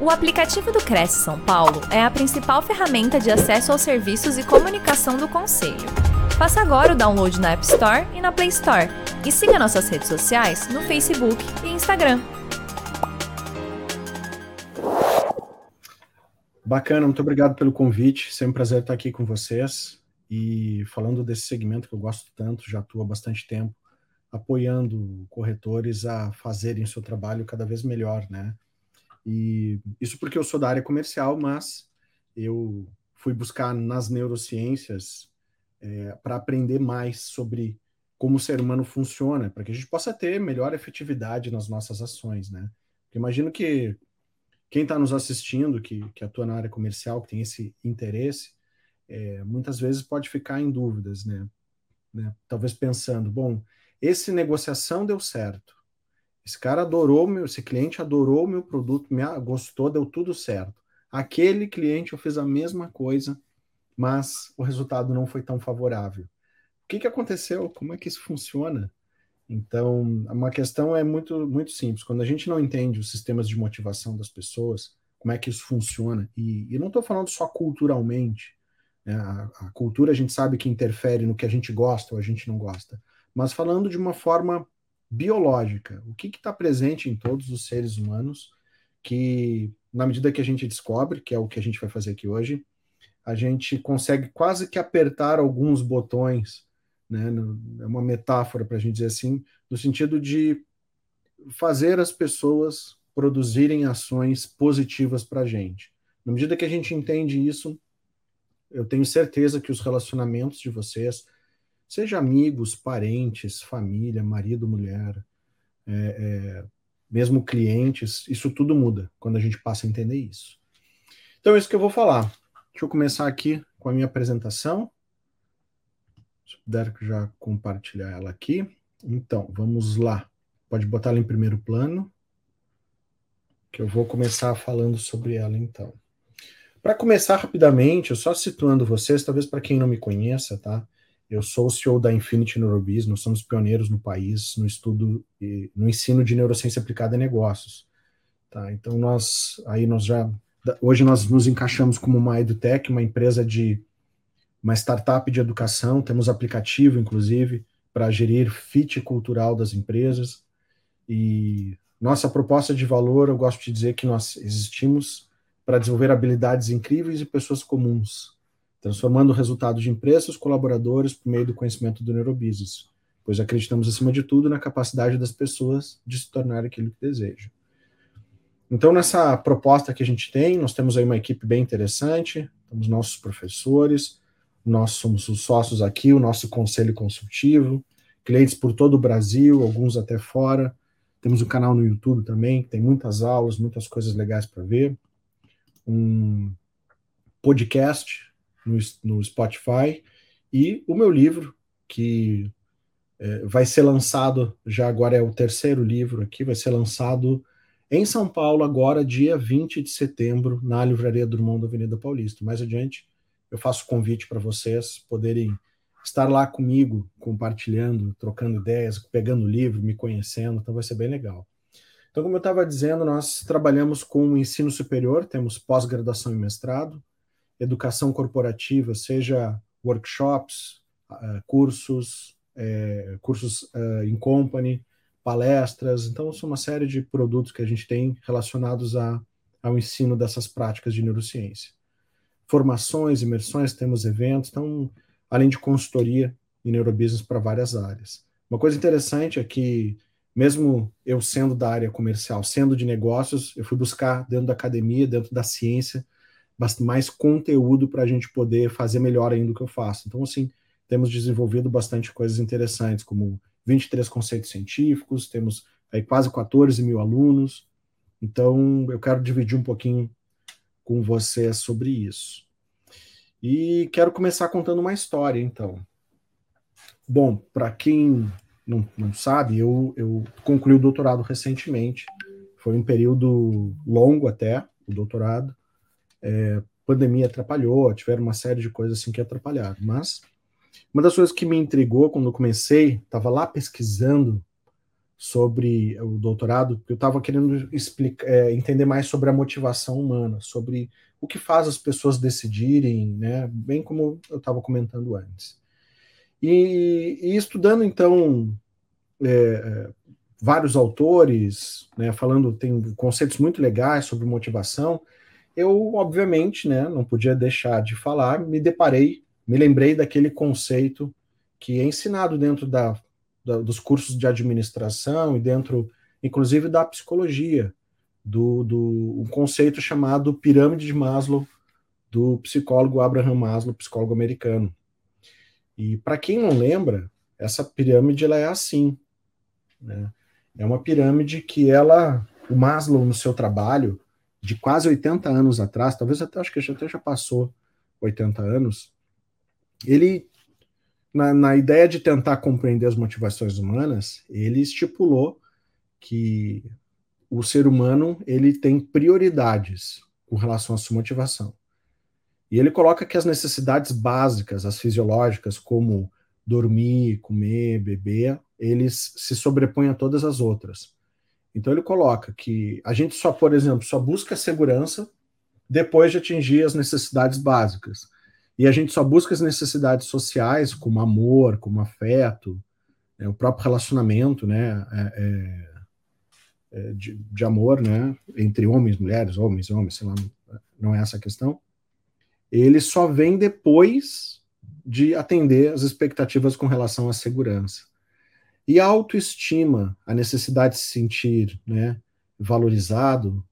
O aplicativo do Cresce São Paulo é a principal ferramenta de acesso aos serviços e comunicação do Conselho. Faça agora o download na App Store e na Play Store. E siga nossas redes sociais no Facebook e Instagram. Bacana, muito obrigado pelo convite. Sempre um prazer estar aqui com vocês. E falando desse segmento que eu gosto tanto, já atuo há bastante tempo, apoiando corretores a fazerem seu trabalho cada vez melhor, né? E isso porque eu sou da área comercial, mas eu fui buscar nas neurociências é, para aprender mais sobre como o ser humano funciona, para que a gente possa ter melhor efetividade nas nossas ações, né? Imagino que quem está nos assistindo, que, que atua na área comercial, que tem esse interesse, é, muitas vezes pode ficar em dúvidas, né? né? Talvez pensando, bom, esse negociação deu certo, esse cara adorou meu, esse cliente adorou meu produto, me gostou, deu tudo certo. Aquele cliente eu fiz a mesma coisa, mas o resultado não foi tão favorável. O que, que aconteceu? Como é que isso funciona? Então, uma questão é muito, muito simples. Quando a gente não entende os sistemas de motivação das pessoas, como é que isso funciona, e, e não estou falando só culturalmente, né? a, a cultura a gente sabe que interfere no que a gente gosta ou a gente não gosta, mas falando de uma forma biológica, o que está presente em todos os seres humanos, que na medida que a gente descobre, que é o que a gente vai fazer aqui hoje, a gente consegue quase que apertar alguns botões, né? É uma metáfora para a gente dizer assim, no sentido de fazer as pessoas produzirem ações positivas para a gente. Na medida que a gente entende isso, eu tenho certeza que os relacionamentos de vocês seja amigos, parentes, família, marido, mulher, é, é, mesmo clientes, isso tudo muda quando a gente passa a entender isso. Então é isso que eu vou falar. Deixa eu começar aqui com a minha apresentação. Se puder já compartilhar ela aqui. Então, vamos lá. Pode botar ela em primeiro plano, que eu vou começar falando sobre ela então. Para começar rapidamente, eu só situando vocês, talvez para quem não me conheça, tá? Eu sou o CEO da Infinity Neurobiz, nós somos pioneiros no país no estudo e no ensino de neurociência aplicada a negócios. Tá? Então nós aí nós já hoje nós nos encaixamos como uma edutech, uma empresa de uma startup de educação, temos aplicativo inclusive para gerir fit cultural das empresas e nossa proposta de valor, eu gosto de dizer que nós existimos para desenvolver habilidades incríveis e pessoas comuns transformando o resultado de empresas, colaboradores por meio do conhecimento do neurobusiness, pois acreditamos, acima de tudo, na capacidade das pessoas de se tornar aquilo que desejam. Então, nessa proposta que a gente tem, nós temos aí uma equipe bem interessante, temos nossos professores, nós somos os sócios aqui, o nosso conselho consultivo, clientes por todo o Brasil, alguns até fora. Temos um canal no YouTube também, que tem muitas aulas, muitas coisas legais para ver. Um podcast no, no Spotify, e o meu livro, que é, vai ser lançado, já agora é o terceiro livro aqui, vai ser lançado em São Paulo, agora, dia 20 de setembro, na Livraria Drummond da Avenida Paulista. Mais adiante, eu faço convite para vocês poderem estar lá comigo, compartilhando, trocando ideias, pegando o livro, me conhecendo, então vai ser bem legal. Então, como eu estava dizendo, nós trabalhamos com o ensino superior, temos pós-graduação e mestrado, educação corporativa, seja workshops, uh, cursos, é, cursos uh, in company, palestras. Então, são uma série de produtos que a gente tem relacionados a, ao ensino dessas práticas de neurociência. Formações, imersões, temos eventos, então, além de consultoria em neurobusiness para várias áreas. Uma coisa interessante é que, mesmo eu sendo da área comercial, sendo de negócios, eu fui buscar dentro da academia, dentro da ciência, mais conteúdo para a gente poder fazer melhor ainda o que eu faço. Então, assim, temos desenvolvido bastante coisas interessantes, como 23 conceitos científicos, temos aí quase 14 mil alunos. Então, eu quero dividir um pouquinho com você sobre isso. E quero começar contando uma história, então. Bom, para quem não, não sabe, eu, eu concluí o doutorado recentemente. Foi um período longo até, o doutorado. É, pandemia atrapalhou, tiveram uma série de coisas assim que atrapalharam. Mas uma das coisas que me intrigou quando comecei, estava lá pesquisando sobre o doutorado, eu estava querendo explicar, é, entender mais sobre a motivação humana, sobre o que faz as pessoas decidirem, né? Bem como eu estava comentando antes. E, e, estudando então é, é, vários autores, né, falando tem conceitos muito legais sobre motivação, eu obviamente, né, não podia deixar de falar, me deparei, me lembrei daquele conceito que é ensinado dentro da, da, dos cursos de administração e dentro, inclusive, da psicologia, do, do um conceito chamado pirâmide de Maslow, do psicólogo Abraham Maslow, psicólogo americano. E para quem não lembra, essa pirâmide ela é assim, né? É uma pirâmide que ela, o Maslow no seu trabalho de quase 80 anos atrás, talvez até acho que já até já passou 80 anos, ele na, na ideia de tentar compreender as motivações humanas, ele estipulou que o ser humano ele tem prioridades com relação à sua motivação. E ele coloca que as necessidades básicas, as fisiológicas, como dormir, comer, beber, eles se sobrepõem a todas as outras. Então ele coloca que a gente só, por exemplo, só busca segurança depois de atingir as necessidades básicas. E a gente só busca as necessidades sociais, como amor, como afeto, né, o próprio relacionamento, né, é, é, é, de, de, amor, né, entre homens, mulheres, homens, homens, sei lá, não é essa a questão. Ele só vem depois de atender as expectativas com relação à segurança. E a autoestima, a necessidade de se sentir, né, valorizado,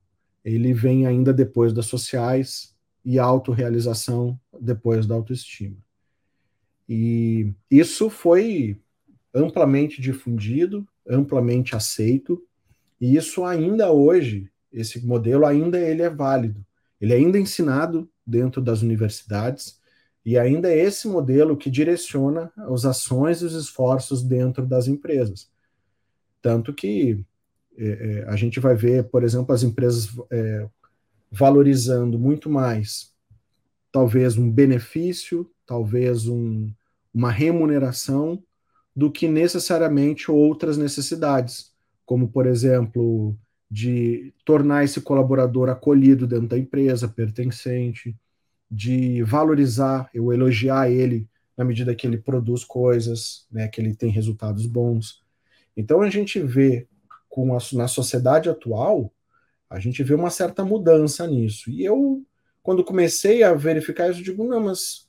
ele vem ainda depois das sociais e a autorrealização depois da autoestima. E isso foi amplamente difundido, amplamente aceito, e isso ainda hoje, esse modelo ainda ele é válido. Ele é ainda ensinado dentro das universidades e ainda é esse modelo que direciona as ações e os esforços dentro das empresas. Tanto que é, é, a gente vai ver, por exemplo, as empresas é, valorizando muito mais, talvez um benefício, talvez um, uma remuneração, do que necessariamente outras necessidades, como, por exemplo, de tornar esse colaborador acolhido dentro da empresa, pertencente, de valorizar, eu elogiar ele na medida que ele produz coisas, né, que ele tem resultados bons. Então a gente vê com a, na sociedade atual a gente vê uma certa mudança nisso. E eu, quando comecei a verificar isso, digo, não, mas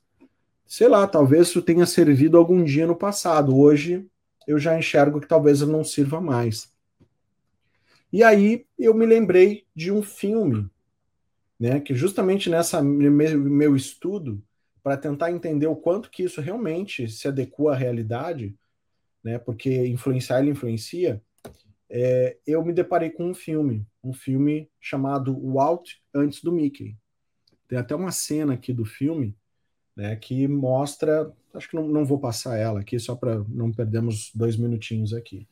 sei lá, talvez isso tenha servido algum dia no passado. Hoje eu já enxergo que talvez não sirva mais. E aí eu me lembrei de um filme, né, que justamente nessa meu estudo para tentar entender o quanto que isso realmente se adequa à realidade, né, porque influenciar ele influencia, é, eu me deparei com um filme, um filme chamado Walt antes do Mickey. Tem até uma cena aqui do filme né, que mostra, acho que não, não vou passar ela aqui só para não perdermos dois minutinhos aqui.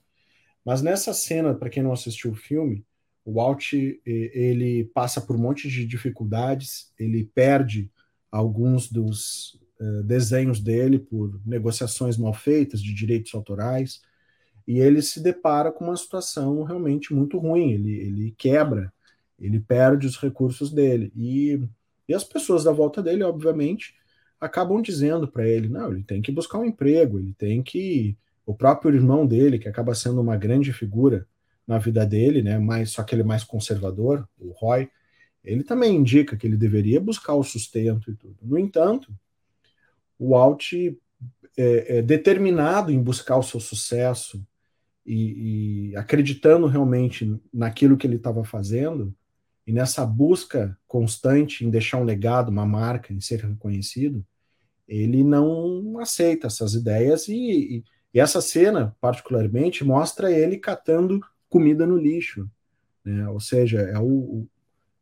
Mas nessa cena, para quem não assistiu o filme, o Walt ele passa por um monte de dificuldades, ele perde alguns dos uh, desenhos dele por negociações mal feitas de direitos autorais e ele se depara com uma situação realmente muito ruim. Ele, ele quebra, ele perde os recursos dele. E, e as pessoas da volta dele, obviamente, acabam dizendo para ele: não, ele tem que buscar um emprego, ele tem que. O próprio irmão dele, que acaba sendo uma grande figura na vida dele, né, mais, só que ele é mais conservador, o Roy, ele também indica que ele deveria buscar o sustento e tudo. No entanto, o Alt é, é determinado em buscar o seu sucesso, e, e acreditando realmente naquilo que ele estava fazendo, e nessa busca constante em deixar um legado, uma marca, em ser reconhecido, ele não aceita essas ideias e, e, e essa cena, particularmente, mostra ele catando comida no lixo. Né? Ou seja, é o,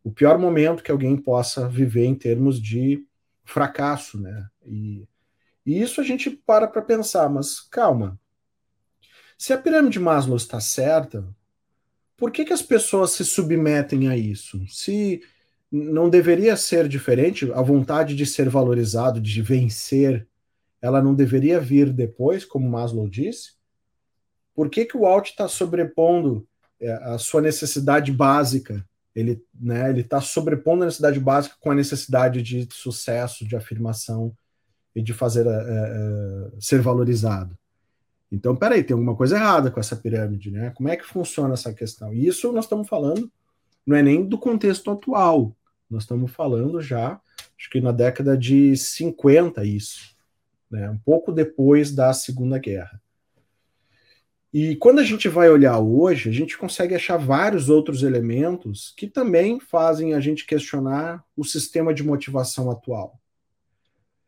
o pior momento que alguém possa viver em termos de fracasso. Né? E, e isso a gente para para pensar, mas calma, se a pirâmide de Maslow está certa, por que, que as pessoas se submetem a isso? Se não deveria ser diferente, a vontade de ser valorizado, de vencer, ela não deveria vir depois, como Maslow disse? Por que, que o alt está sobrepondo é, a sua necessidade básica? Ele né, está sobrepondo a necessidade básica com a necessidade de sucesso, de afirmação e de fazer é, é, ser valorizado. Então, peraí, tem alguma coisa errada com essa pirâmide, né? Como é que funciona essa questão? E isso nós estamos falando, não é nem do contexto atual, nós estamos falando já, acho que na década de 50, isso, né? um pouco depois da Segunda Guerra. E quando a gente vai olhar hoje, a gente consegue achar vários outros elementos que também fazem a gente questionar o sistema de motivação atual.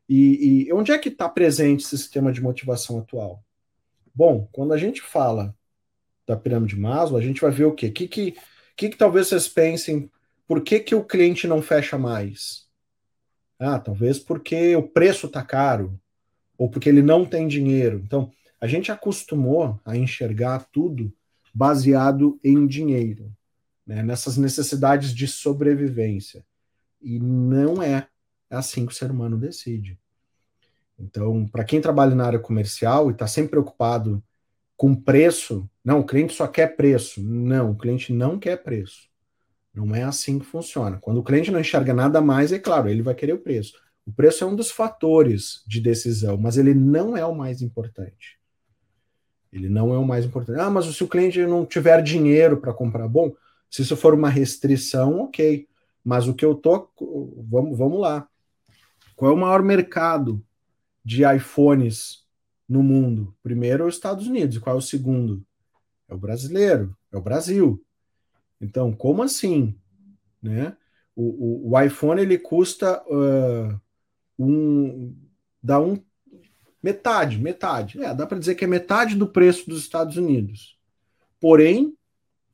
E, e onde é que está presente esse sistema de motivação atual? Bom, quando a gente fala da pirâmide Maslow, a gente vai ver o quê? O que, que, que, que talvez vocês pensem, por que, que o cliente não fecha mais? Ah, talvez porque o preço está caro, ou porque ele não tem dinheiro. Então, a gente acostumou a enxergar tudo baseado em dinheiro, né, nessas necessidades de sobrevivência. E não é assim que o ser humano decide. Então, para quem trabalha na área comercial e está sempre preocupado com preço, não, o cliente só quer preço. Não, o cliente não quer preço. Não é assim que funciona. Quando o cliente não enxerga nada mais, é claro, ele vai querer o preço. O preço é um dos fatores de decisão, mas ele não é o mais importante. Ele não é o mais importante. Ah, mas se o cliente não tiver dinheiro para comprar, bom, se isso for uma restrição, ok. Mas o que eu tô. Vamos, vamos lá. Qual é o maior mercado de iPhones no mundo? Primeiro é os Estados Unidos. Qual é o segundo? É o brasileiro, é o Brasil. Então, como assim? Né? O, o, o iPhone ele custa uh, um, dá um metade, metade. É, dá para dizer que é metade do preço dos Estados Unidos. Porém,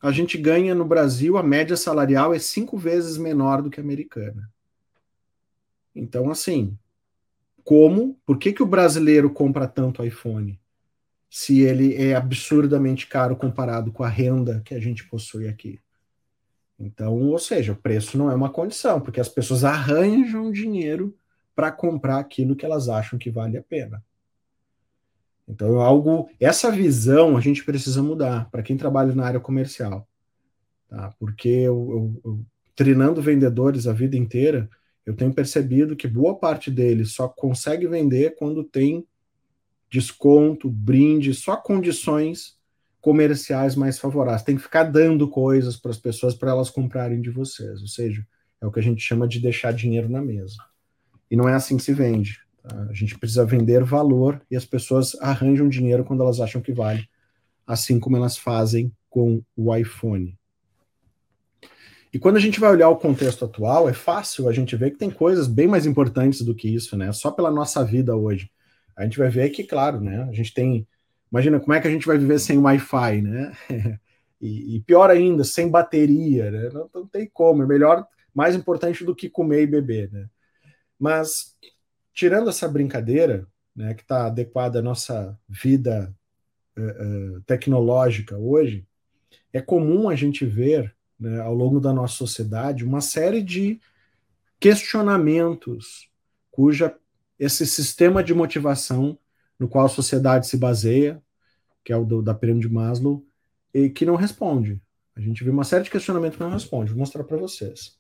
a gente ganha no Brasil a média salarial é cinco vezes menor do que a americana. Então, assim, como, por que, que o brasileiro compra tanto iPhone? Se ele é absurdamente caro comparado com a renda que a gente possui aqui. Então, ou seja, o preço não é uma condição, porque as pessoas arranjam dinheiro para comprar aquilo que elas acham que vale a pena. Então, é algo, essa visão a gente precisa mudar para quem trabalha na área comercial, tá? Porque eu, eu, eu, treinando vendedores a vida inteira, eu tenho percebido que boa parte deles só consegue vender quando tem desconto, brinde, só condições comerciais mais favoráveis. Tem que ficar dando coisas para as pessoas para elas comprarem de vocês. Ou seja, é o que a gente chama de deixar dinheiro na mesa. E não é assim que se vende. A gente precisa vender valor e as pessoas arranjam dinheiro quando elas acham que vale, assim como elas fazem com o iPhone. E quando a gente vai olhar o contexto atual, é fácil a gente ver que tem coisas bem mais importantes do que isso, né? Só pela nossa vida hoje. A gente vai ver que, claro, né? A gente tem. Imagina como é que a gente vai viver sem Wi-Fi, né? e, e, pior ainda, sem bateria, né? Não, não, tem como. É melhor, mais importante do que comer e beber, né? Mas, tirando essa brincadeira, né, que está adequada à nossa vida uh, uh, tecnológica hoje, é comum a gente ver né, ao longo da nossa sociedade uma série de questionamentos cuja esse sistema de motivação no qual a sociedade se baseia, que é o do, da pirâmide de Maslow, e que não responde. A gente vê uma série de questionamentos que não responde. Vou mostrar para vocês.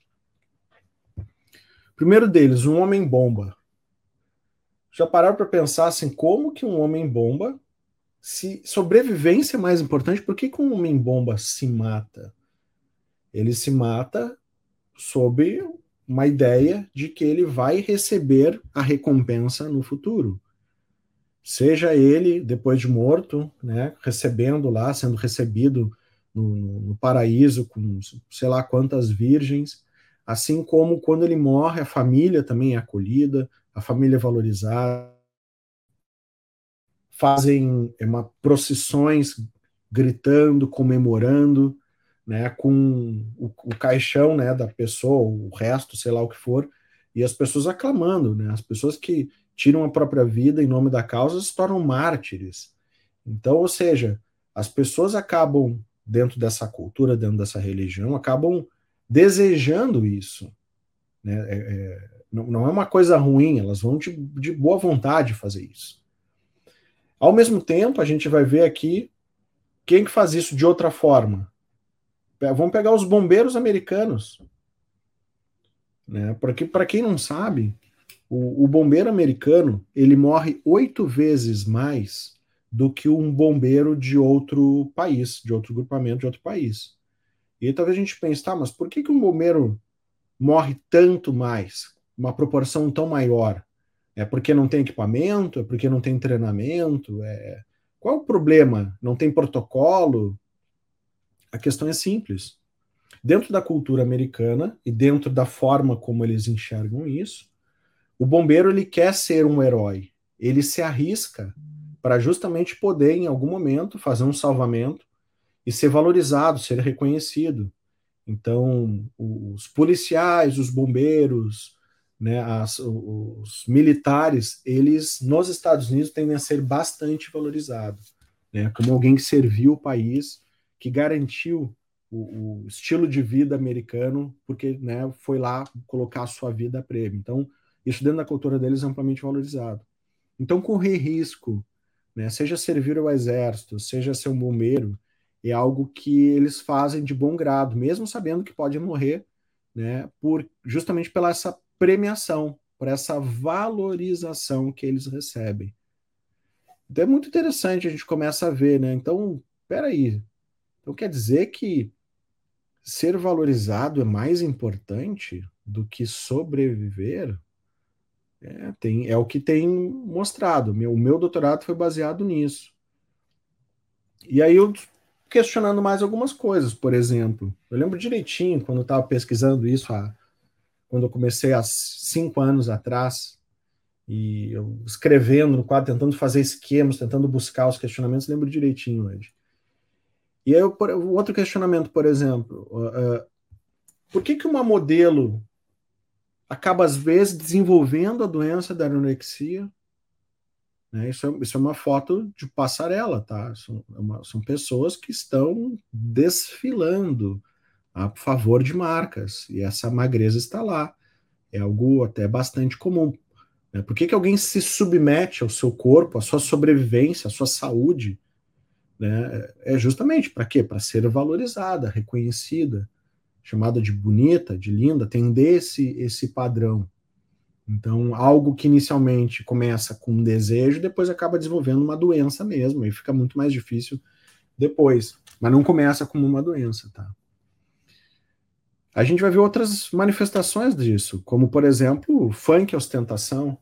Primeiro deles, um homem bomba. Já pararam para pensar assim, como que um homem bomba, se sobrevivência é mais importante, por que, que um homem bomba se mata? Ele se mata sob uma ideia de que ele vai receber a recompensa no futuro. Seja ele, depois de morto, né, recebendo lá, sendo recebido no, no paraíso com sei lá quantas virgens, assim como quando ele morre, a família também é acolhida, a família é valorizada, fazem é uma, procissões gritando, comemorando, né, com o, o, caixão né, da pessoa, o resto, sei lá o que for, e as pessoas aclamando, né, as pessoas que tiram a própria vida em nome da causa se tornam mártires. Então, ou seja, as pessoas acabam, dentro dessa cultura, dentro dessa religião, acabam desejando isso. Né? É, é, não, não, é uma coisa ruim, elas vão de, de boa vontade fazer isso. Ao mesmo tempo, a gente vai ver aqui Quem que faz isso de outra forma? Vamos pegar os bombeiros americanos. Né? Porque, para quem não sabe, o, o, bombeiro americano ele morre oito vezes mais do que um bombeiro de outro país, de outro grupamento de outro país. E talvez a gente pense, tá, mas por que, que um bombeiro morre tanto mais, uma proporção tão maior? É porque não tem equipamento? É porque não tem treinamento? É... Qual é o problema? Não tem protocolo? A questão é simples. Dentro da cultura americana e dentro da forma como eles enxergam isso, o bombeiro ele quer ser um herói. Ele se arrisca para justamente poder, em algum momento, fazer um salvamento e ser valorizado, ser reconhecido. Então, os policiais, os bombeiros, né, as, os militares, eles nos Estados Unidos tendem a ser bastante valorizados, né, como alguém que serviu o país, que garantiu o, o estilo de vida americano, porque né, foi lá colocar a sua vida a prêmio. Então, isso dentro da cultura deles é amplamente valorizado. Então, correr risco, né, seja servir ao exército, seja ser um bombeiro, é algo que eles fazem de bom grado, mesmo sabendo que pode morrer, né, por justamente pela essa premiação, por essa valorização que eles recebem. Então é muito interessante, a gente começa a ver, né? Então, peraí. Então quer dizer que ser valorizado é mais importante do que sobreviver? É, tem, é o que tem mostrado. Meu, o meu doutorado foi baseado nisso. E aí eu questionando mais algumas coisas, por exemplo. Eu lembro direitinho, quando eu estava pesquisando isso quando eu comecei há cinco anos atrás, e eu escrevendo no quadro, tentando fazer esquemas, tentando buscar os questionamentos, lembro direitinho hoje. E aí, o outro questionamento, por exemplo, uh, por que, que uma modelo acaba, às vezes, desenvolvendo a doença da anorexia? Né? Isso, é, isso é uma foto de passarela, tá? São, é uma, são pessoas que estão desfilando a favor de marcas, e essa magreza está lá. É algo até bastante comum. Né? Por que, que alguém se submete ao seu corpo, à sua sobrevivência, à sua saúde? Né? É justamente para quê? Para ser valorizada, reconhecida, chamada de bonita, de linda, tem desse esse padrão. Então, algo que inicialmente começa com um desejo, depois acaba desenvolvendo uma doença mesmo, e fica muito mais difícil depois. Mas não começa como uma doença, tá? a gente vai ver outras manifestações disso, como, por exemplo, funk ostentação.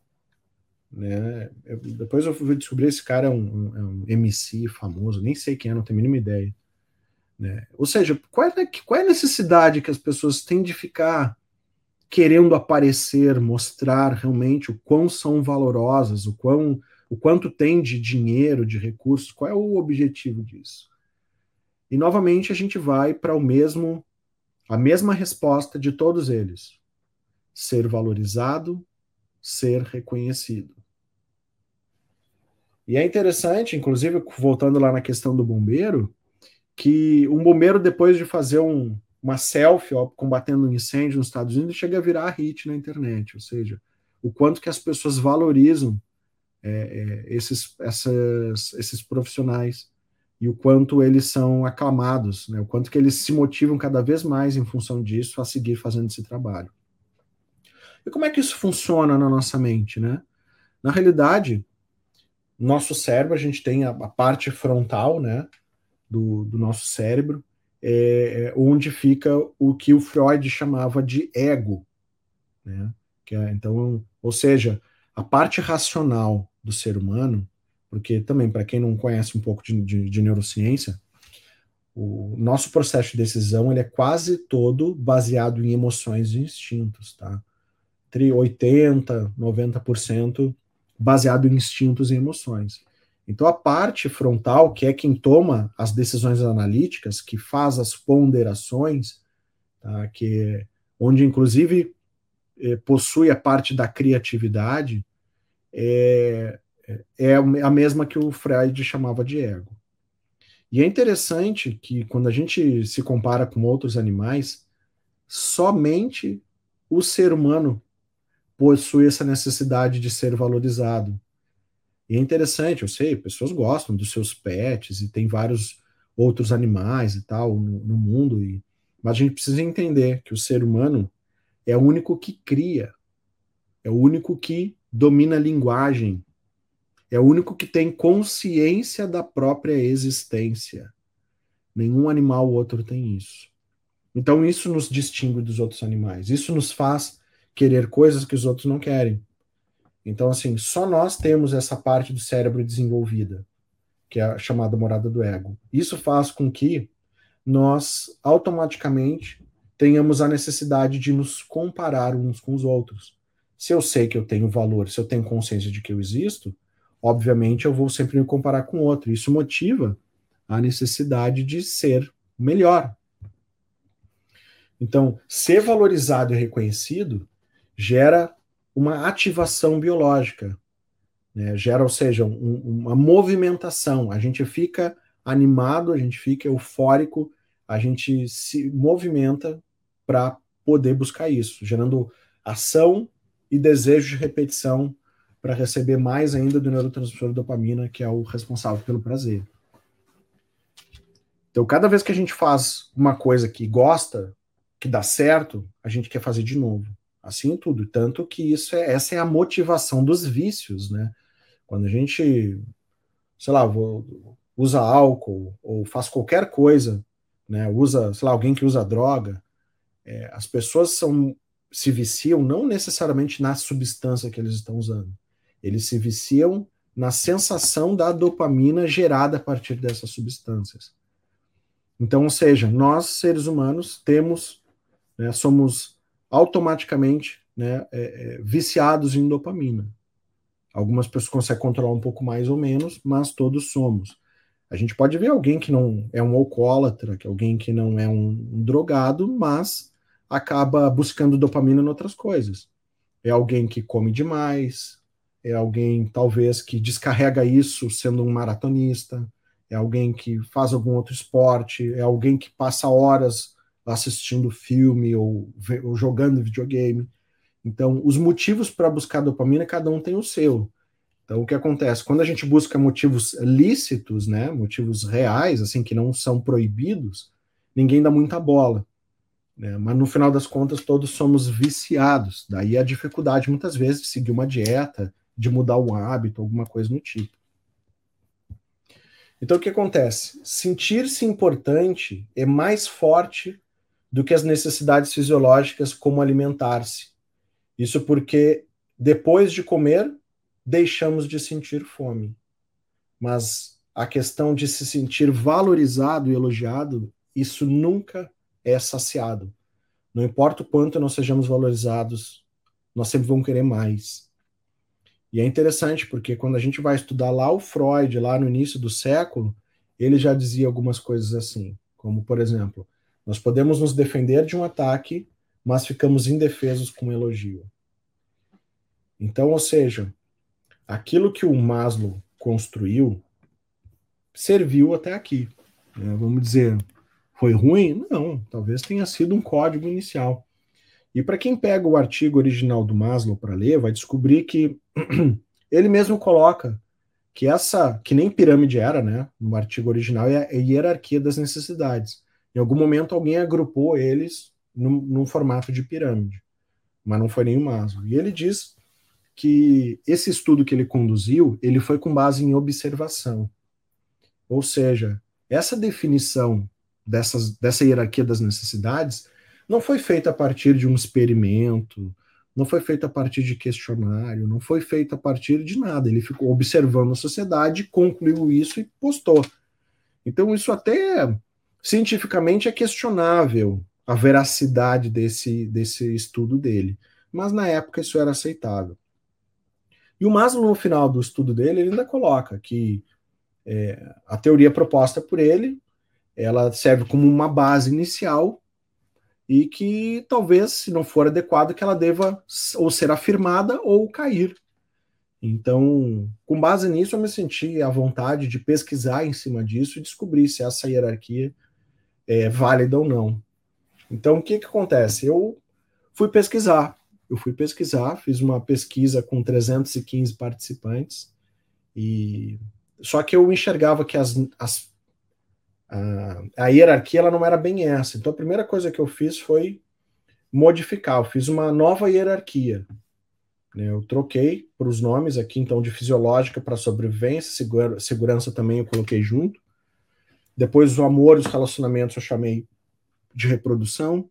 Né? Eu, depois eu fui descobrir esse cara é um, é um, MC famoso, nem sei quem é, não tenho a mínima ideia. Né? Ou seja, qual é, qual é a necessidade que as pessoas têm de ficar querendo aparecer, mostrar realmente o quão são valorosas, o, quão, o quanto tem de dinheiro, de recursos, qual é o objetivo disso? E novamente a gente vai para o mesmo a mesma resposta de todos eles: ser valorizado, ser reconhecido. E é interessante, inclusive, voltando lá na questão do bombeiro, que um bombeiro, depois de fazer um, uma selfie ó, combatendo um incêndio nos Estados Unidos, chega a virar hit na internet. Ou seja, o quanto que as pessoas valorizam é, é, esses, essas, esses profissionais e o quanto eles são aclamados, né? o quanto que eles se motivam cada vez mais em função disso a seguir fazendo esse trabalho. E como é que isso funciona na nossa mente, né? Na realidade, nosso cérebro, a gente tem a, a parte frontal, né, do, do nosso cérebro, é, é onde fica o que o Freud chamava de ego, né? Que é, então, ou seja, a parte racional do ser humano, porque também, para quem não conhece um pouco de, de, de, neurociência, o nosso processo de decisão ele é quase todo baseado em emoções e instintos, tá? Entre 80%, 90% baseado em instintos e emoções. Então, a parte frontal, que é quem toma as decisões analíticas, que faz as ponderações, tá? que é onde, inclusive, eh, possui a parte da criatividade, é, é a mesma que o Freud chamava de ego. E é interessante que quando a gente se compara com outros animais, somente o ser humano possui essa necessidade de ser valorizado. E é interessante, eu sei, pessoas gostam dos seus pets e tem vários outros animais e tal no, no mundo, e, mas a gente precisa entender que o ser humano é o único que cria, é o único que domina a linguagem, é o único que tem consciência da própria existência. Nenhum animal outro tem isso. Então isso nos distingue dos outros animais. Isso nos faz querer coisas que os outros não querem. Então, assim, só nós temos essa parte do cérebro desenvolvida, que é a chamada morada do ego. Isso faz com que nós automaticamente tenhamos a necessidade de nos comparar uns com os outros. Se eu sei que eu tenho valor, se eu tenho consciência de que eu existo, obviamente eu vou sempre me comparar com outro. Isso motiva a necessidade de ser melhor. Então, ser valorizado e reconhecido gera uma ativação biológica, né? gera, ou seja, um, uma movimentação. A gente fica animado, a gente fica eufórico, a gente se movimenta para poder buscar isso, gerando ação e desejo de repetição para receber mais ainda do neurotransmissor dopamina, que é o responsável pelo prazer. Então, cada vez que a gente faz uma coisa que gosta, que dá certo, a gente quer fazer de novo. Assim tudo. Tanto que isso é, essa é a motivação dos vícios, né? Quando a gente, sei lá, usa álcool ou faz qualquer coisa, né? Usa, sei lá, alguém que usa droga, é, as pessoas são, se viciam não necessariamente na substância que eles estão usando. Eles se viciam na sensação da dopamina gerada a partir dessas substâncias. Então, ou seja, nós, seres humanos, temos, né, somos automaticamente né, é, é, viciados em dopamina. Algumas pessoas conseguem controlar um pouco mais ou menos, mas todos somos. A gente pode ver alguém que não é um alcoólatra, que alguém que não é um drogado, mas acaba buscando dopamina em outras coisas. É alguém que come demais, é alguém talvez que descarrega isso sendo um maratonista, é alguém que faz algum outro esporte, é alguém que passa horas assistindo filme ou, ou jogando videogame. Então, os motivos para buscar dopamina, cada um tem o seu. Então, o que acontece? Quando a gente busca motivos lícitos, né, motivos reais, assim, que não são proibidos, ninguém dá muita bola. Né? Mas no final das contas, todos somos viciados. Daí a dificuldade, muitas vezes, de seguir uma dieta, de mudar um hábito, alguma coisa no tipo. Então, o que acontece? Sentir-se importante é mais forte do que as necessidades fisiológicas, como alimentar-se. Isso porque, depois de comer, deixamos de sentir fome. Mas a questão de se sentir valorizado e elogiado, isso nunca é saciado. Não importa o quanto nós sejamos valorizados, nós sempre vamos querer mais. E é interessante porque quando a gente vai estudar lá o Freud, lá no início do século, ele já dizia algumas coisas assim, como por exemplo, nós podemos nos defender de um ataque, mas ficamos indefesos com um elogio. Então, ou seja, aquilo que o Maslow construiu serviu até aqui. Né? Vamos dizer, foi ruim? Não, talvez tenha sido um código inicial. E para quem pega o artigo original do Maslow para ler, vai descobrir que ele mesmo coloca que essa, que nem pirâmide era, né, no artigo original, é a hierarquia das necessidades. Em algum momento alguém agrupou eles num, num formato de pirâmide, mas não foi nem o Maslow. E ele diz que esse estudo que ele conduziu, ele foi com base em observação. Ou seja, essa definição dessas, dessa hierarquia das necessidades não foi feita a partir de um experimento, não foi feita a partir de questionário, não foi feita a partir de nada. Ele ficou observando a sociedade, concluiu isso e postou. Então, isso até cientificamente é questionável a veracidade desse, desse estudo dele. Mas na época isso era aceitável. E o Maslow, no final do estudo dele, ele ainda coloca que é, a teoria proposta por ele ela serve como uma base inicial e que talvez, se não for adequado, que ela deva ou ser afirmada ou cair. Então, com base nisso, eu me senti à vontade de pesquisar em cima disso e descobrir se essa hierarquia é válida ou não. Então, o que, que acontece? Eu fui pesquisar. Eu fui pesquisar, fiz uma pesquisa com 315 participantes, e só que eu enxergava que as, as a, a hierarquia ela não era bem essa. Então a primeira coisa que eu fiz foi modificar, eu fiz uma nova hierarquia. Né? Eu troquei para os nomes aqui, então, de fisiológica para sobrevivência, segura, segurança também eu coloquei junto. Depois o amor e os relacionamentos eu chamei de reprodução,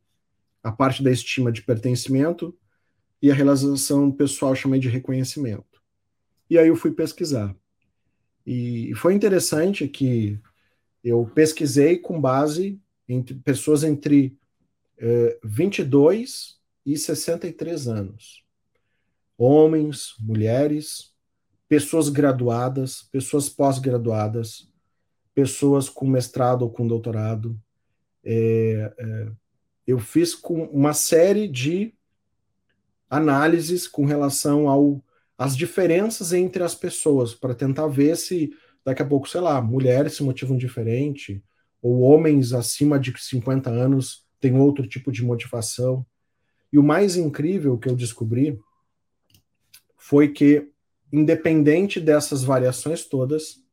a parte da estima de pertencimento e a realização pessoal eu chamei de reconhecimento. E aí eu fui pesquisar. E foi interessante que eu pesquisei com base em pessoas entre uh, 22 e 63 anos. Homens, mulheres, pessoas graduadas, pessoas pós-graduadas, pessoas com mestrado ou com doutorado. É, é, eu fiz com uma série de análises com relação ao as diferenças entre as pessoas para tentar ver se daqui a pouco, sei lá, mulheres se motivam diferente ou homens acima de 50 anos têm outro tipo de motivação. E o mais incrível que eu descobri foi que independente dessas variações todas,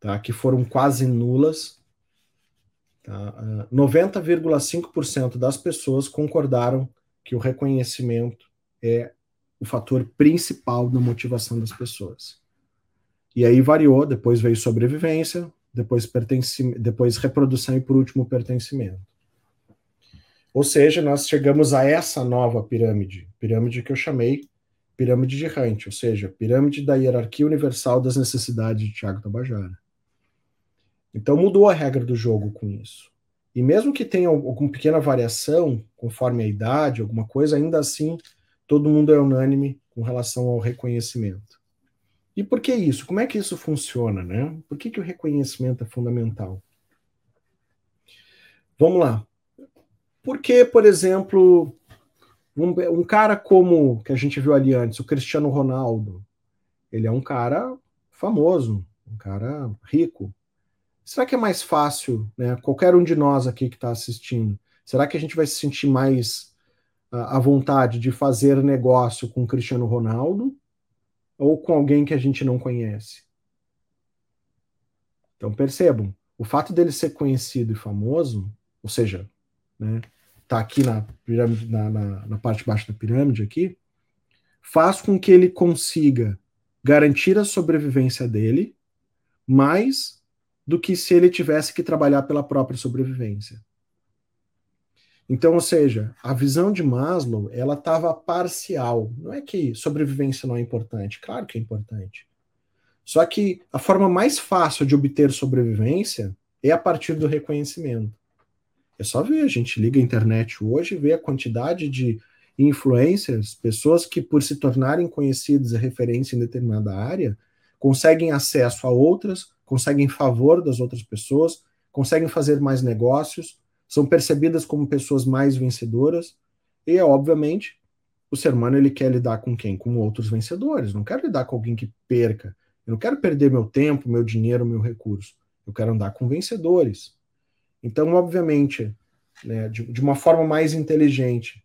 tá, que foram quase nulas, tá, 90,5% ah, das pessoas concordaram que o reconhecimento é o fator principal na motivação das pessoas. E aí variou, depois veio sobrevivência, depois, depois reprodução e por último pertencimento. Ou seja, nós chegamos a essa nova pirâmide, pirâmide que eu chamei pirâmide de Hunt, ou seja, pirâmide da hierarquia universal das necessidades de Tiago Tabajara. Então mudou a regra do jogo com isso. E mesmo que tenha alguma pequena variação, conforme a idade, alguma coisa, ainda assim todo mundo é unânime com relação ao reconhecimento. E por que isso? Como é que isso funciona, né? Por que, que o reconhecimento é fundamental? Vamos lá. Por que, por exemplo, um, um, cara como que a gente viu ali antes, o Cristiano Ronaldo, ele é um cara famoso, um cara rico. Será que é mais fácil, né? Qualquer um de nós aqui que está assistindo, será que a gente vai se sentir mais a vontade de fazer negócio com Cristiano Ronaldo ou com alguém que a gente não conhece. Então percebam, o fato dele ser conhecido e famoso, ou seja, né, tá aqui na, pirâmide, na, na, na parte de baixo da pirâmide aqui, faz com que ele consiga garantir a sobrevivência dele mais do que se ele tivesse que trabalhar pela própria sobrevivência. Então, ou seja, a visão de Maslow, ela estava parcial. Não é que sobrevivência não é importante, claro que é importante. Só que a forma mais fácil de obter sobrevivência é a partir do reconhecimento. É só ver, a gente liga a internet hoje e vê a quantidade de influencers, pessoas que por se tornarem conhecidas e referência em determinada área, conseguem acesso a outras, conseguem favor das outras pessoas, conseguem fazer mais negócios, são percebidas como pessoas mais vencedoras, e é obviamente o ser humano ele quer lidar com quem? Com outros vencedores. Não quero lidar com alguém que perca. Eu não quero perder meu tempo, meu dinheiro, meu recurso. Eu quero andar com vencedores. Então, obviamente, né, de, de uma forma mais inteligente,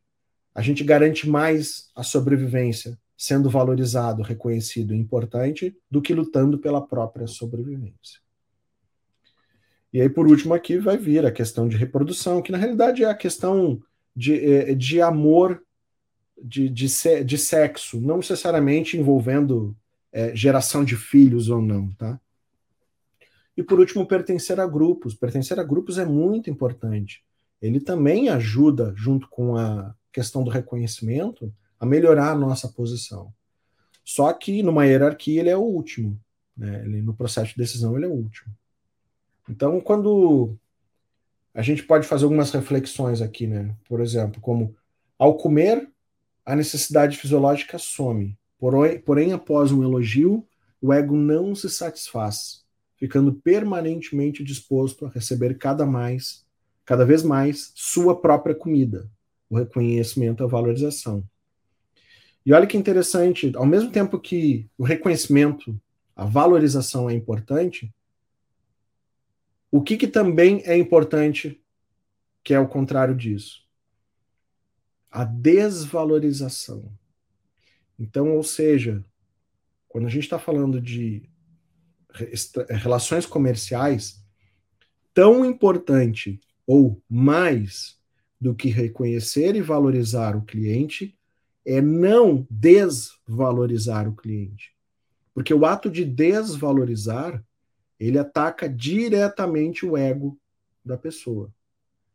a gente garante mais a sobrevivência sendo valorizado, reconhecido e importante do que lutando pela própria sobrevivência. E aí, por último, aqui vai vir a questão de reprodução, que na realidade é a questão de, é, de amor, de, de, de sexo, não necessariamente envolvendo é, geração de filhos ou não, tá? E por último, pertencer a grupos. Pertencer a grupos é muito importante. Ele também ajuda, junto com a questão do reconhecimento, a melhorar a nossa posição. Só que numa hierarquia ele é o último. Né? Ele, no processo de decisão ele é o último. Então, quando a gente pode fazer algumas reflexões aqui, né? Por exemplo, como ao comer, a necessidade fisiológica some. Porém, porém, após um elogio, o ego não se satisfaz, ficando permanentemente disposto a receber cada mais, cada vez mais, sua própria comida, o reconhecimento, a valorização. E olha que interessante, ao mesmo tempo que o reconhecimento, a valorização é importante, o que, que também é importante, que é o contrário disso? A desvalorização. Então, ou seja, quando a gente está falando de relações comerciais, tão importante ou mais do que reconhecer e valorizar o cliente é não desvalorizar o cliente. Porque o ato de desvalorizar, ele ataca diretamente o ego da pessoa.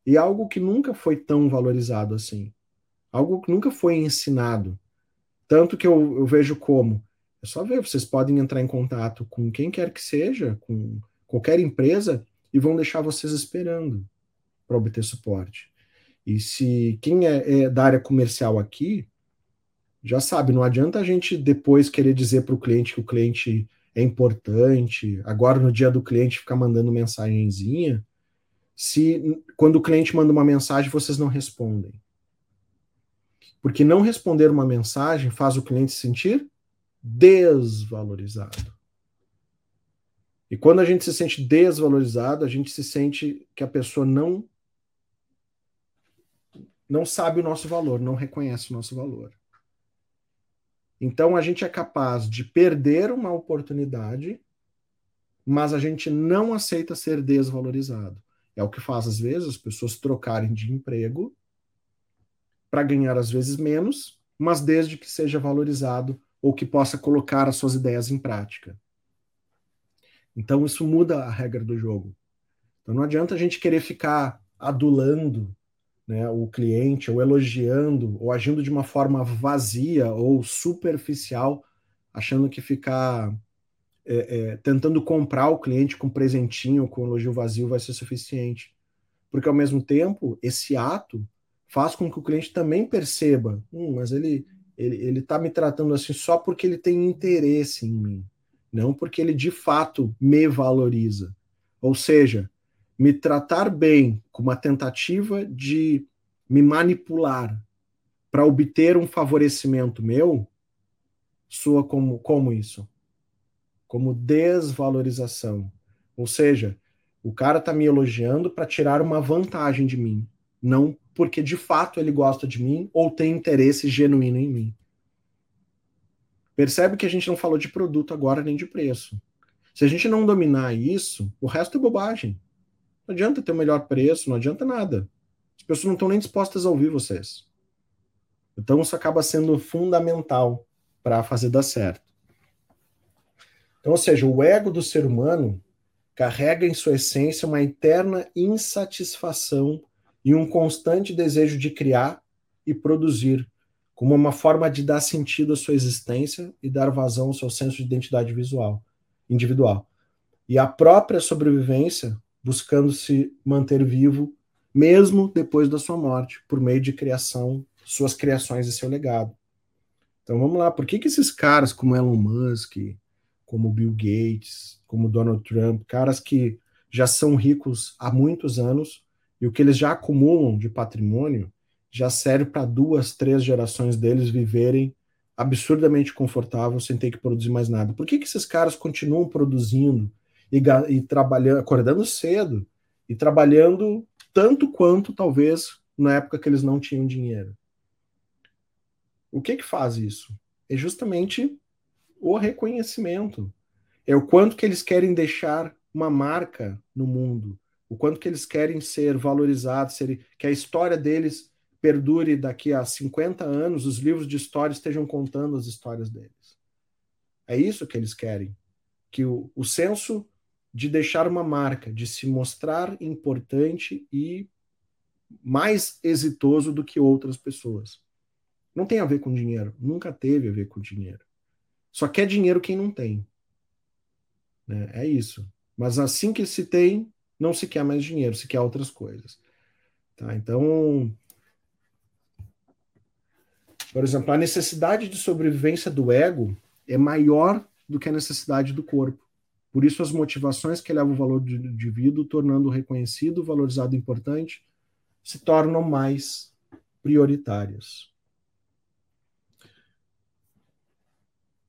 E algo que nunca foi tão valorizado assim. Algo que nunca foi ensinado. Tanto que eu, eu vejo como. É só ver, vocês podem entrar em contato com quem quer que seja, com qualquer empresa, e vão deixar vocês esperando para obter suporte. E se quem é, é, da área comercial aqui, já sabe, não adianta a gente depois querer dizer para o cliente que o cliente é importante, agora no dia do cliente ficar mandando mensagenzinha, se quando o cliente manda uma mensagem vocês não respondem. Porque não responder uma mensagem faz o cliente se sentir desvalorizado. E quando a gente se sente desvalorizado, a gente se sente que a pessoa não não sabe o nosso valor, não reconhece o nosso valor. Então a gente é capaz de perder uma oportunidade, mas a gente não aceita ser desvalorizado. É o que faz às vezes as pessoas trocarem de emprego para ganhar às vezes menos, mas desde que seja valorizado ou que possa colocar as suas ideias em prática. Então isso muda a regra do jogo. Então não adianta a gente querer ficar adulando né, o cliente, ou elogiando, ou agindo de uma forma vazia ou superficial, achando que ficar é, é, tentando comprar o cliente com presentinho, com elogio vazio, vai ser suficiente. Porque ao mesmo tempo, esse ato faz com que o cliente também perceba, hum, mas ele ele está me tratando assim só porque ele tem interesse em mim, não porque ele de fato me valoriza. Ou seja, me tratar bem com uma tentativa de me manipular para obter um favorecimento meu, soa como, como isso? Como desvalorização. Ou seja, o cara está me elogiando para tirar uma vantagem de mim, não porque de fato ele gosta de mim ou tem interesse genuíno em mim. Percebe que a gente não falou de produto agora nem de preço. Se a gente não dominar isso, o resto é bobagem. Não adianta ter o melhor preço, não adianta nada. As pessoas não estão nem dispostas a ouvir vocês. Então isso acaba sendo fundamental para fazer dar certo. Então, ou seja, o ego do ser humano carrega em sua essência uma eterna insatisfação e um constante desejo de criar e produzir, como uma forma de dar sentido à sua existência e dar vazão ao seu senso de identidade visual, individual. E a própria sobrevivência buscando se manter vivo, mesmo depois da sua morte, por meio de criação, suas criações e seu legado. Então vamos lá, por que, que esses caras como Elon Musk, como Bill Gates, como Donald Trump, caras que já são ricos há muitos anos e o que eles já acumulam de patrimônio já serve para duas, três gerações deles viverem absurdamente confortável sem ter que produzir mais nada. Por que, que esses caras continuam produzindo e, e trabalhando, acordando cedo e trabalhando tanto quanto talvez na época que eles não tinham dinheiro. O que que faz isso? É justamente o reconhecimento. É o quanto que eles querem deixar uma marca no mundo, o quanto que eles querem ser valorizados, ser, que a história deles perdure daqui a 50 anos, os livros de história estejam contando as histórias deles. É isso que eles querem. Que o, o senso de deixar uma marca, de se mostrar importante e mais exitoso do que outras pessoas. Não tem a ver com dinheiro, nunca teve a ver com dinheiro. Só quer dinheiro quem não tem. Né? É isso. Mas assim que se tem, não se quer mais dinheiro, se quer outras coisas. Tá? Então, por exemplo, a necessidade de sobrevivência do ego é maior do que a necessidade do corpo. Por isso, as motivações que elevam o valor do indivíduo, tornando o reconhecido, valorizado e importante, se tornam mais prioritárias.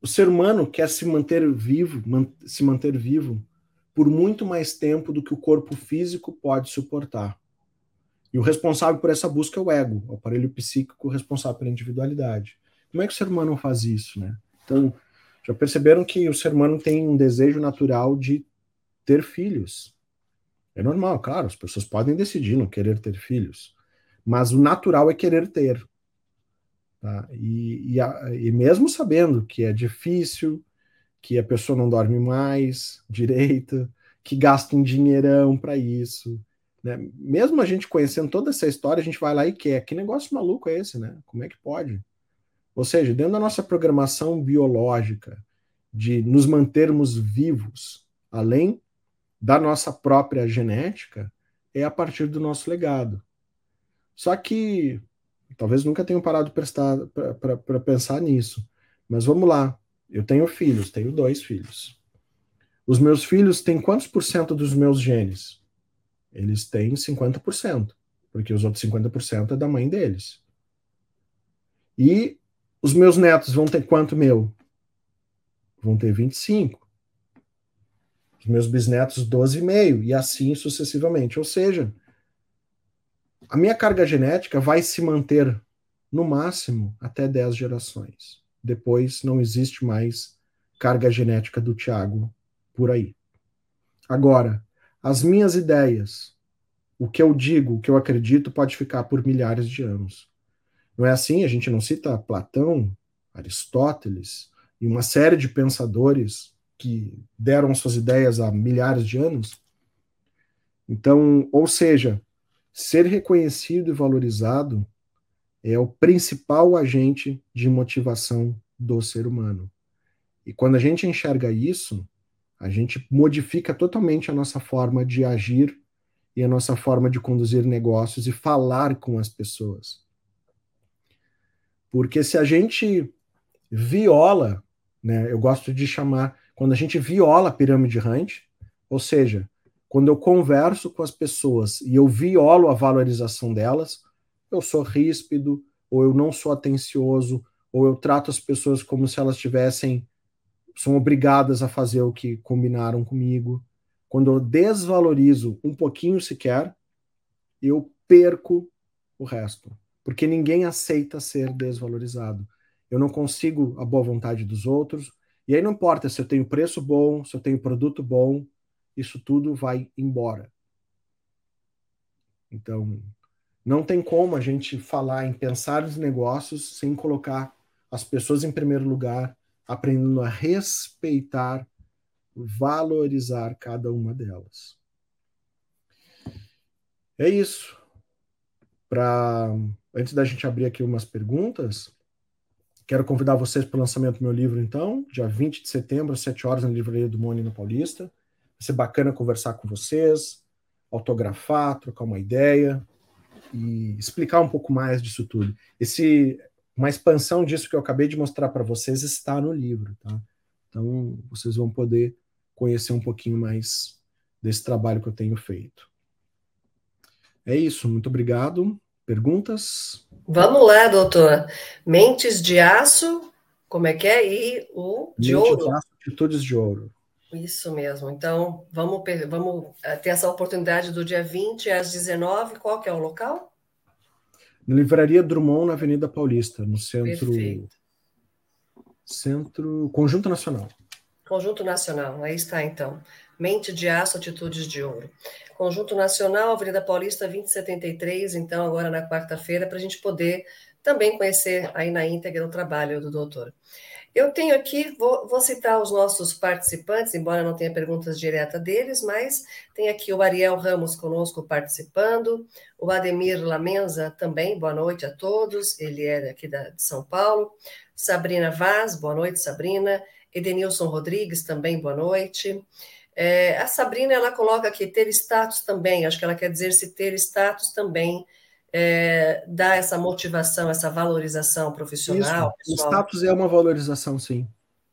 O ser humano quer se manter vivo, man se manter vivo por muito mais tempo do que o corpo físico pode suportar. E o responsável por essa busca é o ego, o aparelho psíquico responsável pela individualidade. Como é que o ser humano faz isso, né? Então, Já perceberam que o ser humano tem um desejo natural de ter filhos? É normal, claro, as pessoas podem decidir não querer ter filhos, mas o natural é querer ter. Tá? E, e, a, e mesmo sabendo que é difícil, que a pessoa não dorme mais direito, que gasta um dinheirão para isso. Né? Mesmo a gente conhecendo toda essa história, a gente vai lá e quer. Que negócio maluco é esse, né? Como é que pode? Ou seja, dentro da nossa programação biológica de nos mantermos vivos, além da nossa própria genética, é a partir do nosso legado. Só que talvez nunca tenham parado para pensar nisso. Mas vamos lá. Eu tenho filhos, tenho dois filhos. Os meus filhos têm quantos por cento dos meus genes? Eles têm 50%, porque os outros 50% é da mãe deles. E os meus netos vão ter quanto meu? Vão ter 25. Os meus bisnetos, 12,5, e assim sucessivamente. Ou seja, a minha carga genética vai se manter no máximo até 10 gerações. Depois não existe mais carga genética do Tiago por aí. Agora, as minhas ideias, o que eu digo, o que eu acredito, pode ficar por milhares de anos. Não é assim? A gente não cita Platão, Aristóteles e uma série de pensadores que deram suas ideias há milhares de anos. Então, ou seja, ser reconhecido e valorizado é o principal agente de motivação do ser humano. E quando a gente enxerga isso, a gente modifica totalmente a nossa forma de agir e a nossa forma de conduzir negócios e falar com as pessoas. Porque se a gente viola, né, eu gosto de chamar, quando a gente viola a pirâmide Hunt, ou seja, quando eu converso com as pessoas e eu violo a valorização delas, eu sou ríspido, ou eu não sou atencioso, ou eu trato as pessoas como se elas tivessem são obrigadas a fazer o que combinaram comigo. Quando eu desvalorizo um pouquinho sequer, eu perco o resto, porque ninguém aceita ser desvalorizado. Eu não consigo a boa vontade dos outros, e aí não importa se eu tenho preço bom, se eu tenho produto bom, isso tudo vai embora. Então, não tem como a gente falar em pensar nos negócios sem colocar as pessoas em primeiro lugar, aprendendo a respeitar, valorizar cada uma delas. É isso. Para antes da gente abrir aqui umas perguntas, quero convidar vocês para o lançamento do meu livro, então, dia 20 de setembro, às 7 horas, na Livraria do Mone, na Paulista. Vai ser bacana conversar com vocês, autografar, trocar uma ideia e explicar um pouco mais disso tudo. Esse, uma expansão disso que eu acabei de mostrar para vocês está no livro, tá? Então vocês vão poder conhecer um pouquinho mais desse trabalho que eu tenho feito. É isso, muito obrigado. Perguntas? Vamos lá, doutor. Mentes de aço, como é que é? E o de Mente ouro. De aço, atitudes de ouro. Isso mesmo. Então, vamos, vamos eh, ter essa oportunidade do dia 20 às 19. Qual que é o local? Na Livraria Drummond, na Avenida Paulista, no centro. Perfeito. Centro. Conjunto Nacional. Conjunto Nacional, aí está então. Mente de Aço, Atitudes de Ouro. Conjunto Nacional, Avenida Paulista 2073, então, agora na quarta-feira, para a gente poder também conhecer aí na íntegra o trabalho do doutor. Eu tenho aqui, vou, vou, citar os nossos participantes, embora não tenha perguntas diretas deles, mas tem aqui o Ariel Ramos conosco participando, o Ademir Lamenza também, boa noite a todos, ele é aqui da, de São Paulo, Sabrina Vaz, boa noite, Sabrina, Edenilson Rodrigues também, boa noite. É, a Sabrina, ela coloca aqui ter status também, acho que ela quer dizer se ter status também é, dá essa motivação, essa valorização profissional. Isso. O status é uma valorização, sim.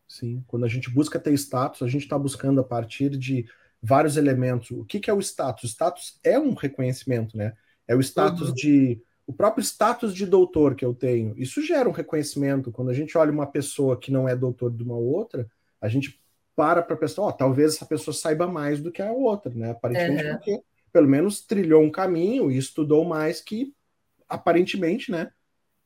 Sim. Quando a gente busca ter status, a gente está buscando a partir de vários elementos. O que, que é o status? O status é um reconhecimento, né? É o status uhum. de. O próprio status de doutor que eu tenho, isso gera um reconhecimento. Quando a gente olha uma pessoa que não é doutor de uma outra, a gente para para pensar, ó, talvez essa pessoa saiba mais do que a outra, né? Aparentemente, uhum. porque pelo menos trilhou um caminho e estudou mais que aparentemente, né,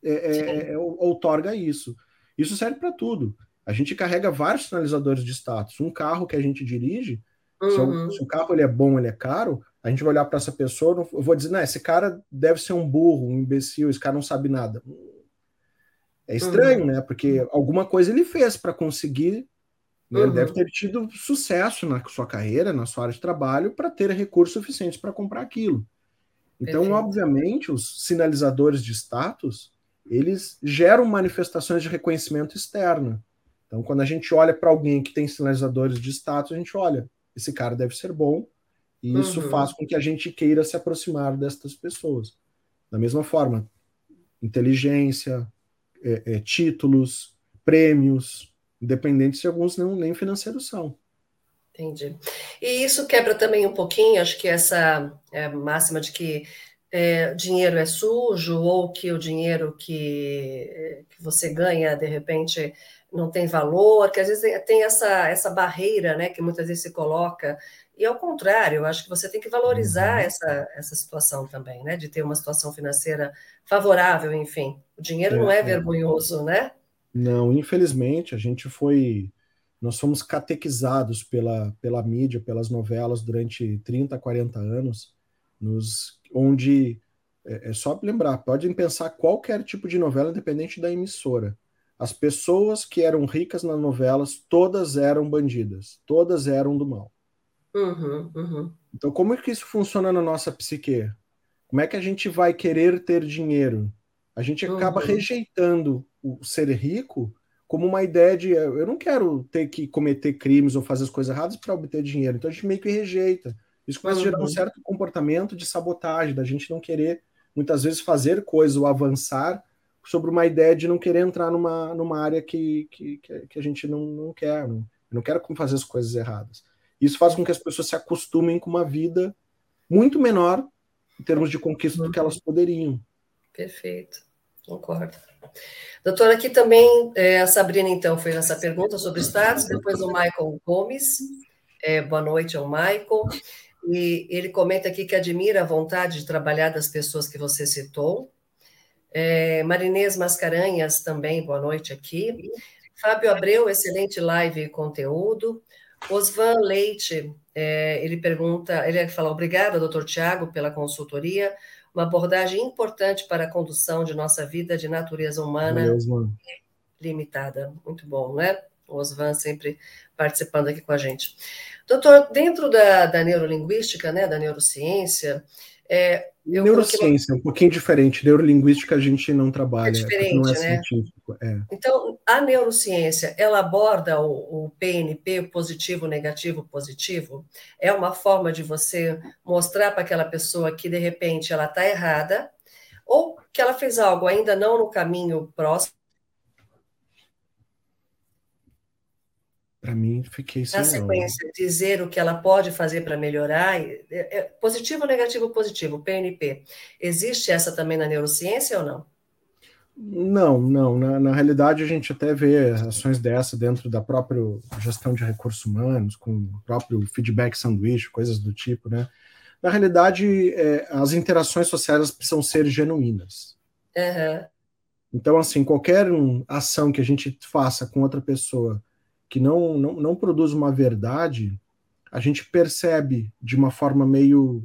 é, é, é outorga isso. Isso serve para tudo. A gente carrega vários sinalizadores de status. Um carro que a gente dirige, uhum. se, o, se, o, carro ele é bom, ele é caro, a gente vai olhar para essa pessoa, eu vou dizer, não, esse cara deve ser um burro, um imbecil, esse cara não sabe nada. É estranho, uhum. né? Porque alguma coisa ele fez para conseguir. Né? Uhum. Ele deve ter tido sucesso na sua carreira, na sua área de trabalho, para ter recursos suficientes para comprar aquilo. Então, Perfeito. obviamente, os sinalizadores de status eles geram manifestações de reconhecimento externo. Então, quando a gente olha para alguém que tem sinalizadores de status, a gente olha, esse cara deve ser bom, e isso uhum. faz com que a gente queira se aproximar destas pessoas. Da mesma forma, inteligência, é, é, títulos, prêmios, independente se alguns não nem financeiros são. Entendi. E isso quebra também um pouquinho, acho que essa é, máxima de que é, dinheiro é sujo ou que o dinheiro que, que você ganha, de repente, não tem valor, que às vezes tem essa, essa barreira né, que muitas vezes se coloca. E ao contrário, eu acho que você tem que valorizar uhum. essa, essa situação também, né? De ter uma situação financeira favorável, enfim. O dinheiro é, não é, é vergonhoso, né? Não, infelizmente, a gente foi. Nós fomos catequizados pela, pela mídia, pelas novelas durante 30, 40 anos, nos, onde. É, é só lembrar, podem pensar qualquer tipo de novela, independente da emissora as pessoas que eram ricas nas novelas, todas eram bandidas, todas eram do mal. Uhum, uhum. Então, como é que isso funciona na nossa psique? Como é que a gente vai querer ter dinheiro? A gente acaba uhum. rejeitando o ser rico como uma ideia de eu não quero ter que cometer crimes ou fazer as coisas erradas para obter dinheiro. Então a gente meio que rejeita. Isso começa a gerar um uhum. certo comportamento de sabotagem, da gente não querer muitas vezes fazer coisas ou avançar sobre uma ideia de não querer entrar numa, numa área que, que, que a gente não, não quer. Não, eu não quero fazer as coisas erradas. Isso faz com que as pessoas se acostumem com uma vida muito menor em termos de conquista do que elas poderiam. Perfeito, concordo. Doutora, aqui também é, a Sabrina, então, fez essa pergunta sobre status, depois o Michael Gomes. É, boa noite ao Michael. E ele comenta aqui que admira a vontade de trabalhar das pessoas que você citou, é, Marinês Mascarenhas também, boa noite aqui. Fábio Abreu, excelente live e conteúdo. Osvan Leite, é, ele pergunta, ele fala, obrigada, doutor Tiago, pela consultoria, uma abordagem importante para a condução de nossa vida de natureza humana Valeu, limitada. Muito bom, né? O Osvan sempre participando aqui com a gente. Doutor, dentro da, da neurolinguística, né, da neurociência, é, Neurociência, um pouquinho diferente. Neurolinguística a gente não trabalha, é diferente, não é né? científico. É. Então, a neurociência, ela aborda o, o PNP, positivo, negativo, positivo. É uma forma de você mostrar para aquela pessoa que, de repente, ela está errada, ou que ela fez algo ainda não no caminho próximo, Para mim, fiquei sem. Na sequência, não. dizer o que ela pode fazer para melhorar, é, é, positivo, negativo, positivo, PNP. Existe essa também na neurociência ou não? Não, não. Na, na realidade, a gente até vê ações dessa dentro da própria gestão de recursos humanos, com o próprio feedback sanduíche, coisas do tipo, né? Na realidade, é, as interações sociais precisam ser genuínas. Uhum. Então, assim, qualquer um, ação que a gente faça com outra pessoa que não, não, não produz uma verdade, a gente percebe de uma forma meio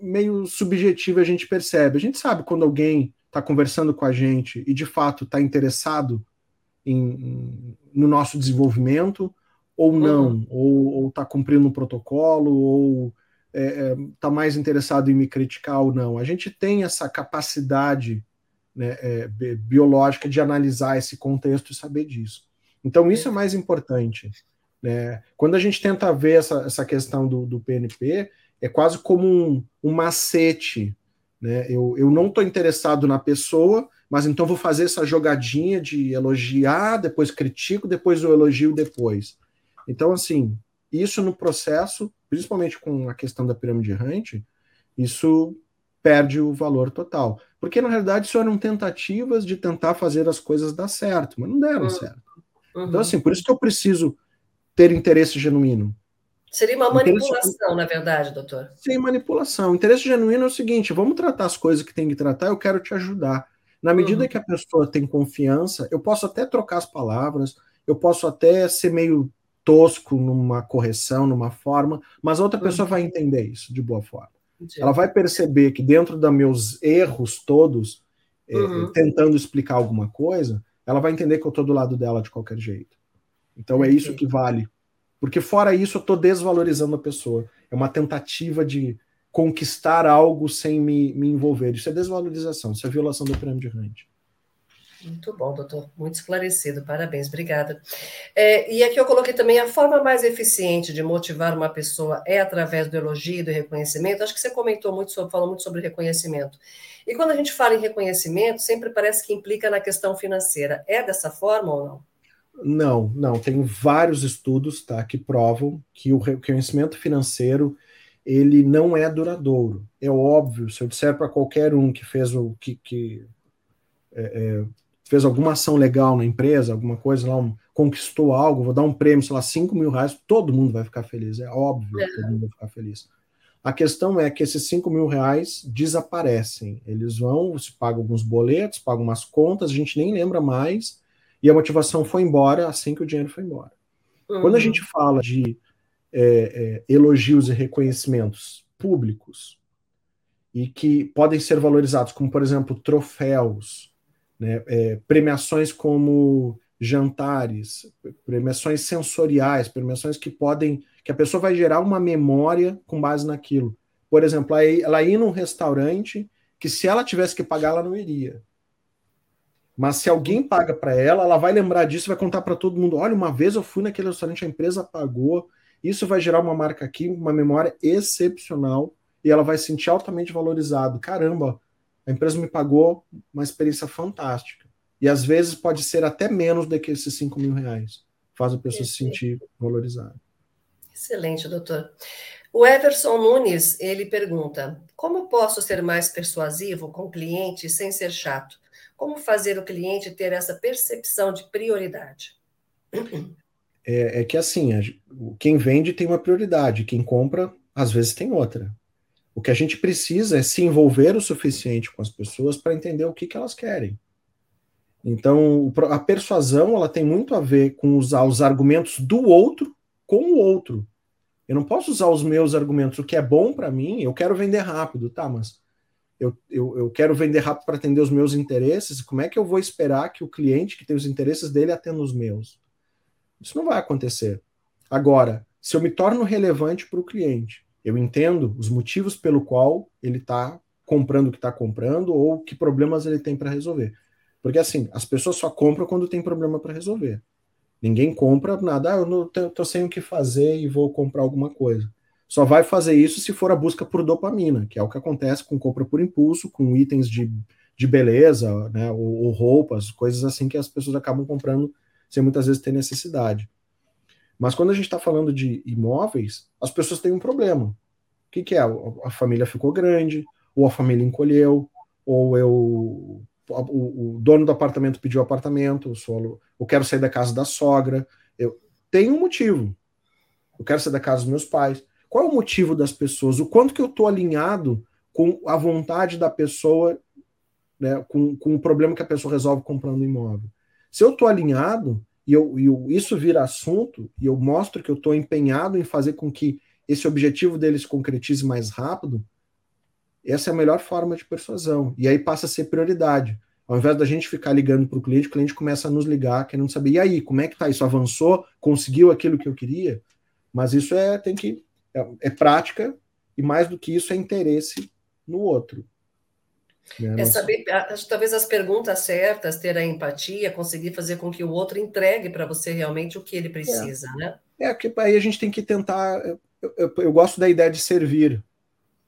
meio subjetiva, a gente percebe. A gente sabe quando alguém está conversando com a gente e de fato está interessado em, no nosso desenvolvimento ou uhum. não, uhum. ou está cumprindo um protocolo, ou está é, é, tá mais interessado em me criticar ou não. A gente tem essa capacidade né, é, biológica de analisar esse contexto e saber disso. Então, isso é mais importante. Né? Quando a gente tenta ver essa, essa questão do, do PNP, é quase como um, um macete. Né? Eu, eu não estou interessado na pessoa, mas então vou fazer essa jogadinha de elogiar, depois critico, depois eu elogio depois. Então, assim, isso no processo, principalmente com a questão da pirâmide errante, isso perde o valor total. Porque, na realidade, isso eram tentativas de tentar fazer as coisas dar certo, mas não deram hum. certo. Uhum. Então, assim, por isso que eu preciso ter interesse genuíno. Seria uma manipulação, interesse... na verdade, doutor. Sim, manipulação. Interesse genuíno é o seguinte: vamos tratar as coisas que tem que tratar, eu quero te ajudar. Na medida uhum. que a pessoa tem confiança, eu posso até trocar as palavras, eu posso até ser meio tosco numa correção, numa forma, mas a outra pessoa uhum. vai entender isso de boa forma. Entendi. Ela vai perceber que dentro dos meus erros todos, é, uhum. tentando explicar alguma coisa, ela vai entender que eu estou do lado dela de qualquer jeito. Então Entendi. é isso que vale. Porque fora isso, eu estou desvalorizando a pessoa. É uma tentativa de conquistar algo sem me, me envolver. Isso é desvalorização, isso é violação do pirâmide Hunt. Muito bom, doutor. Muito esclarecido. Parabéns, obrigada. É, e aqui eu coloquei também a forma mais eficiente de motivar uma pessoa é através do elogio e do reconhecimento. Acho que você comentou muito sobre, falou muito sobre reconhecimento. E quando a gente fala em reconhecimento, sempre parece que implica na questão financeira. É dessa forma ou não? Não, não. Tem vários estudos tá, que provam que o reconhecimento financeiro ele não é duradouro. É óbvio, se eu disser para qualquer um que fez o que, que é, é, fez alguma ação legal na empresa, alguma coisa lá, um, conquistou algo, vou dar um prêmio, sei lá, 5 mil reais, todo mundo vai ficar feliz, é óbvio que todo mundo vai ficar feliz. A questão é que esses 5 mil reais desaparecem. Eles vão, se pagam alguns boletos, pagam umas contas, a gente nem lembra mais, e a motivação foi embora assim que o dinheiro foi embora. Uhum. Quando a gente fala de é, é, elogios e reconhecimentos públicos, e que podem ser valorizados, como, por exemplo, troféus, né, é, premiações como jantares, premiações sensoriais, premiações que podem, que a pessoa vai gerar uma memória com base naquilo. Por exemplo, ela ir num restaurante que se ela tivesse que pagar, ela não iria. Mas se alguém paga para ela, ela vai lembrar disso, vai contar para todo mundo: olha, uma vez eu fui naquele restaurante, a empresa pagou. Isso vai gerar uma marca aqui, uma memória excepcional, e ela vai se sentir altamente valorizado. Caramba, a empresa me pagou uma experiência fantástica. E às vezes pode ser até menos do que esses 5 mil reais. Faz a pessoa se sentir valorizada. Excelente, doutor. O Everson Nunes, ele pergunta: como posso ser mais persuasivo com o cliente sem ser chato? Como fazer o cliente ter essa percepção de prioridade? É, é que assim, quem vende tem uma prioridade, quem compra, às vezes, tem outra. O que a gente precisa é se envolver o suficiente com as pessoas para entender o que, que elas querem. Então, a persuasão ela tem muito a ver com usar os argumentos do outro com o outro. Eu não posso usar os meus argumentos, o que é bom para mim, eu quero vender rápido, tá, mas eu, eu, eu quero vender rápido para atender os meus interesses, como é que eu vou esperar que o cliente que tem os interesses dele atenda os meus? Isso não vai acontecer. Agora, se eu me torno relevante para o cliente, eu entendo os motivos pelo qual ele está comprando o que está comprando ou que problemas ele tem para resolver. Porque assim, as pessoas só compram quando tem problema para resolver. Ninguém compra nada, ah, eu não tô sem o que fazer e vou comprar alguma coisa. Só vai fazer isso se for a busca por dopamina, que é o que acontece com compra por impulso, com itens de, de beleza, né, ou, ou roupas, coisas assim que as pessoas acabam comprando sem muitas vezes ter necessidade. Mas quando a gente está falando de imóveis, as pessoas têm um problema. O que, que é? A família ficou grande, ou a família encolheu, ou eu o, dono do apartamento pediu apartamento, eu, sou, eu quero sair da casa da sogra. Eu tenho um motivo. Eu quero sair da casa dos meus pais. Qual é o motivo das pessoas? O quanto que eu estou alinhado com a vontade da pessoa, né, com, com o problema que a pessoa resolve comprando um imóvel? Se eu estou alinhado, e, eu, eu, isso vira assunto, e eu mostro que eu estou empenhado em fazer com que esse objetivo deles se concretize mais rápido, essa é a melhor forma de persuasão. E aí passa a ser prioridade. Ao invés da gente ficar ligando para o cliente, o cliente começa a nos ligar, querendo saber, e aí, como é que tá? Isso avançou? Conseguiu aquilo que eu queria? Mas isso é, tem que, é, é prática, e mais do que isso é interesse no outro. Né? É saber, talvez as perguntas certas, ter a empatia, conseguir fazer com que o outro entregue para você realmente o que ele precisa, é. né? É, que aí a gente tem que tentar. Eu, eu, eu gosto da ideia de servir.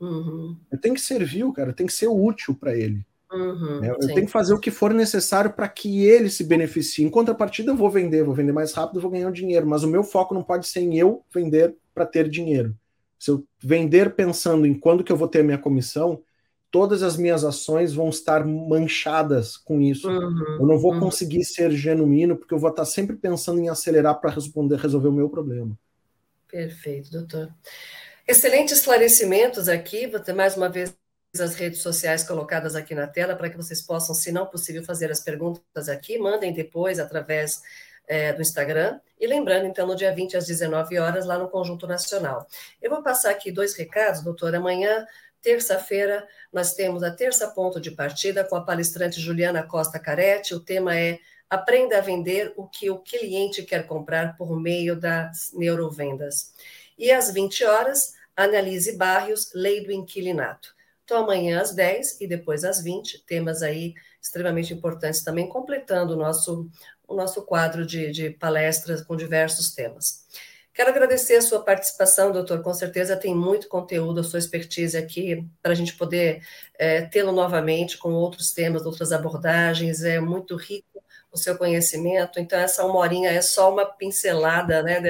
Uhum. Eu tenho que servir o cara, tem que ser útil para ele. Uhum, né? eu sim. tenho que fazer o que for necessário para que ele se beneficie. Em contrapartida, eu vou vender, vou vender mais rápido, vou ganhar dinheiro, mas o meu foco não pode ser em eu vender para ter dinheiro. Se eu vender pensando em quando que eu vou ter a minha comissão, todas as minhas ações vão estar manchadas com isso. Uhum, eu não vou uhum. conseguir ser genuíno, porque eu vou estar sempre pensando em acelerar para responder, resolver o meu problema. Perfeito, doutor. Excelentes esclarecimentos aqui. Vou ter mais uma vez as redes sociais colocadas aqui na tela para que vocês possam, se não possível, fazer as perguntas aqui. Mandem depois através é, do Instagram. E lembrando, então, no dia 20 às 19 horas, lá no Conjunto Nacional. Eu vou passar aqui dois recados, doutor. Amanhã, terça-feira, nós temos a terça ponto de partida com a palestrante Juliana Costa Caretti. O tema é Aprenda a vender o que o cliente quer comprar por meio das neurovendas. E às 20 horas, analise Barrios, Lei do Inquilinato. Então, amanhã às 10 e depois às 20, temas aí extremamente importantes também, completando o nosso, o nosso quadro de, de palestras com diversos temas. Quero agradecer a sua participação, doutor. Com certeza tem muito conteúdo, a sua expertise aqui, para a gente poder é, tê-lo novamente com outros temas, outras abordagens. É muito rico o seu conhecimento. Então, essa uma horinha é só uma pincelada né,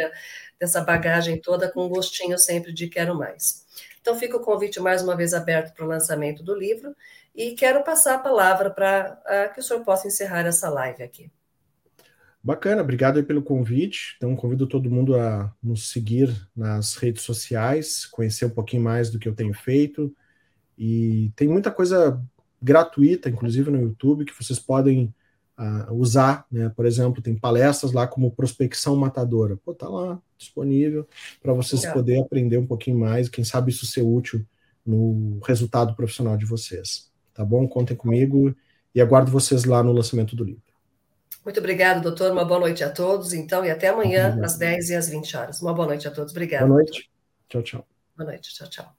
dessa bagagem toda, com gostinho sempre de quero mais. Então, fica o convite mais uma vez aberto para o lançamento do livro e quero passar a palavra para que o senhor possa encerrar essa live aqui. Bacana, obrigado pelo convite. Então, convido todo mundo a nos seguir nas redes sociais, conhecer um pouquinho mais do que eu tenho feito. E tem muita coisa gratuita, inclusive no YouTube, que vocês podem uh, usar. Né? Por exemplo, tem palestras lá como prospecção matadora. Pô, tá lá disponível para vocês Legal. poderem aprender um pouquinho mais. Quem sabe isso ser útil no resultado profissional de vocês. Tá bom? Contem comigo e aguardo vocês lá no lançamento do livro. Muito obrigado, doutor. Uma boa noite a todos, então, e até amanhã, às 10 e às 20 horas. Uma boa noite a todos. Obrigado. Boa noite. Doutor. Tchau, tchau. Boa noite. Tchau, tchau.